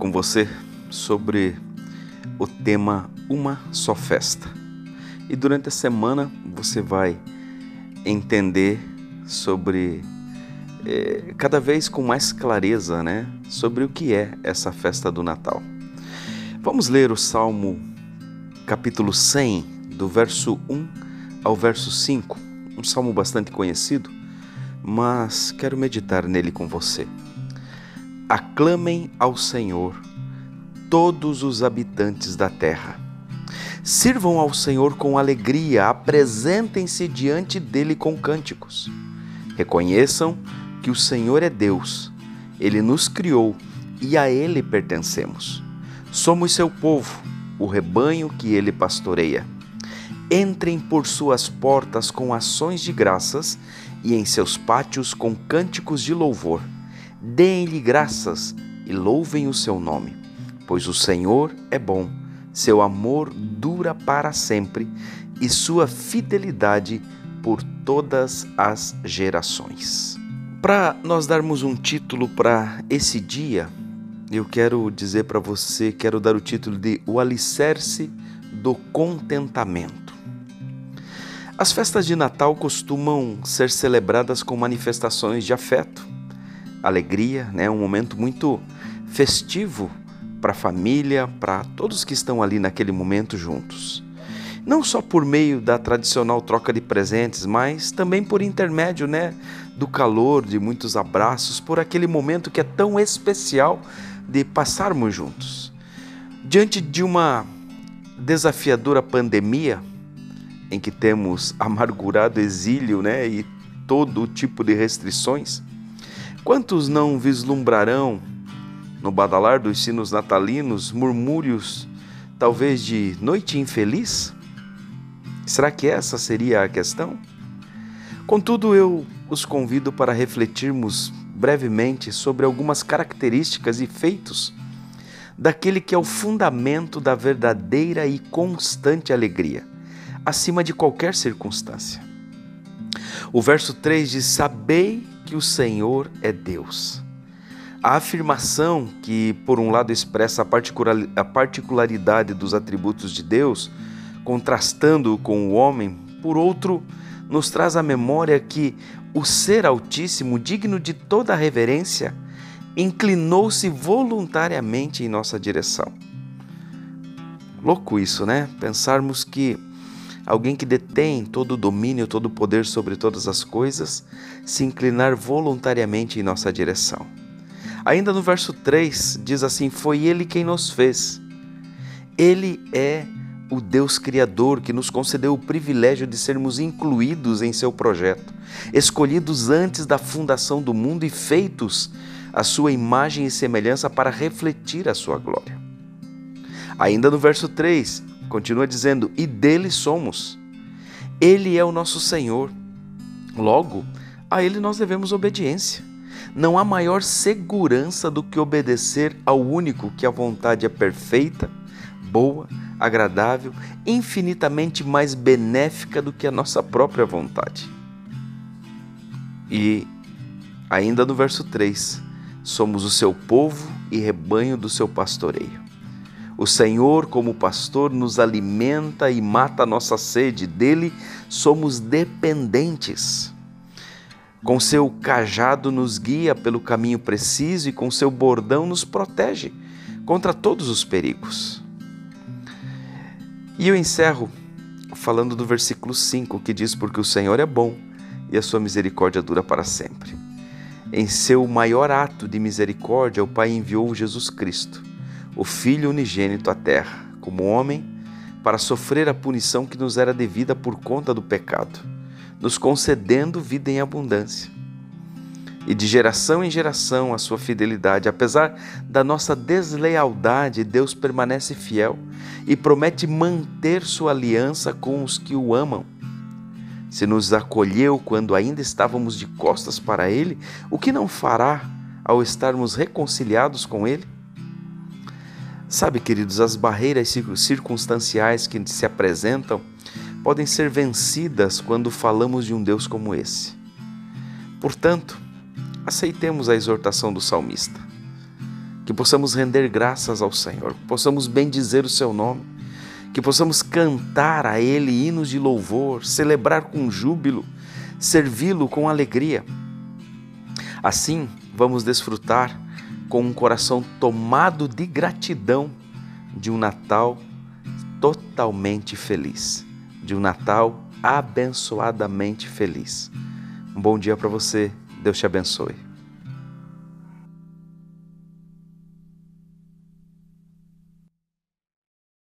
com você sobre o tema Uma Só Festa. E durante a semana você vai entender sobre, eh, cada vez com mais clareza, né, sobre o que é essa festa do Natal. Vamos ler o Salmo capítulo 100, do verso 1 ao verso 5, um salmo bastante conhecido, mas quero meditar nele com você. Aclamem ao Senhor todos os habitantes da terra. Sirvam ao Senhor com alegria, apresentem-se diante dele com cânticos. Reconheçam que o Senhor é Deus, ele nos criou e a ele pertencemos. Somos seu povo, o rebanho que ele pastoreia. Entrem por suas portas com ações de graças e em seus pátios com cânticos de louvor deem-lhe graças e louvem o seu nome, pois o Senhor é bom, seu amor dura para sempre e sua fidelidade por todas as gerações. Para nós darmos um título para esse dia, eu quero dizer para você, quero dar o título de O Alicerce do Contentamento. As festas de Natal costumam ser celebradas com manifestações de afeto, alegria, né? um momento muito festivo para a família, para todos que estão ali naquele momento juntos. Não só por meio da tradicional troca de presentes, mas também por intermédio né, do calor, de muitos abraços, por aquele momento que é tão especial de passarmos juntos. Diante de uma desafiadora pandemia, em que temos amargurado exílio né, e todo tipo de restrições, Quantos não vislumbrarão no badalar dos sinos natalinos murmúrios, talvez de noite infeliz? Será que essa seria a questão? Contudo, eu os convido para refletirmos brevemente sobre algumas características e feitos daquele que é o fundamento da verdadeira e constante alegria, acima de qualquer circunstância. O verso 3 diz: Sabei que o Senhor é Deus. A afirmação que, por um lado, expressa a particularidade dos atributos de Deus, contrastando com o homem, por outro, nos traz à memória que o Ser Altíssimo, digno de toda reverência, inclinou-se voluntariamente em nossa direção. Louco isso, né? Pensarmos que alguém que detém todo o domínio, todo o poder sobre todas as coisas, se inclinar voluntariamente em nossa direção. Ainda no verso 3 diz assim: Foi Ele quem nos fez. Ele é o Deus Criador que nos concedeu o privilégio de sermos incluídos em seu projeto, escolhidos antes da fundação do mundo e feitos à sua imagem e semelhança para refletir a sua glória. Ainda no verso 3, Continua dizendo: E dele somos. Ele é o nosso Senhor. Logo, a ele nós devemos obediência. Não há maior segurança do que obedecer ao único que a vontade é perfeita, boa, agradável, infinitamente mais benéfica do que a nossa própria vontade. E ainda no verso 3, somos o seu povo e rebanho do seu pastoreio. O Senhor, como pastor, nos alimenta e mata a nossa sede, dele somos dependentes. Com seu cajado nos guia pelo caminho preciso e com seu bordão nos protege contra todos os perigos. E eu encerro falando do versículo 5 que diz: Porque o Senhor é bom e a sua misericórdia dura para sempre. Em seu maior ato de misericórdia, o Pai enviou Jesus Cristo o Filho unigênito à terra, como homem, para sofrer a punição que nos era devida por conta do pecado, nos concedendo vida em abundância. E de geração em geração a sua fidelidade, apesar da nossa deslealdade, Deus permanece fiel e promete manter sua aliança com os que o amam. Se nos acolheu quando ainda estávamos de costas para Ele, o que não fará ao estarmos reconciliados com Ele? Sabe, queridos, as barreiras circunstanciais que se apresentam podem ser vencidas quando falamos de um Deus como esse. Portanto, aceitemos a exortação do salmista. que possamos render graças ao Senhor, que possamos bendizer o seu nome, que possamos cantar a Ele hinos de louvor, celebrar com júbilo, servi-lo com alegria. Assim, vamos desfrutar com um coração tomado de gratidão de um Natal totalmente feliz, de um Natal abençoadamente feliz. Um bom dia para você, Deus te abençoe.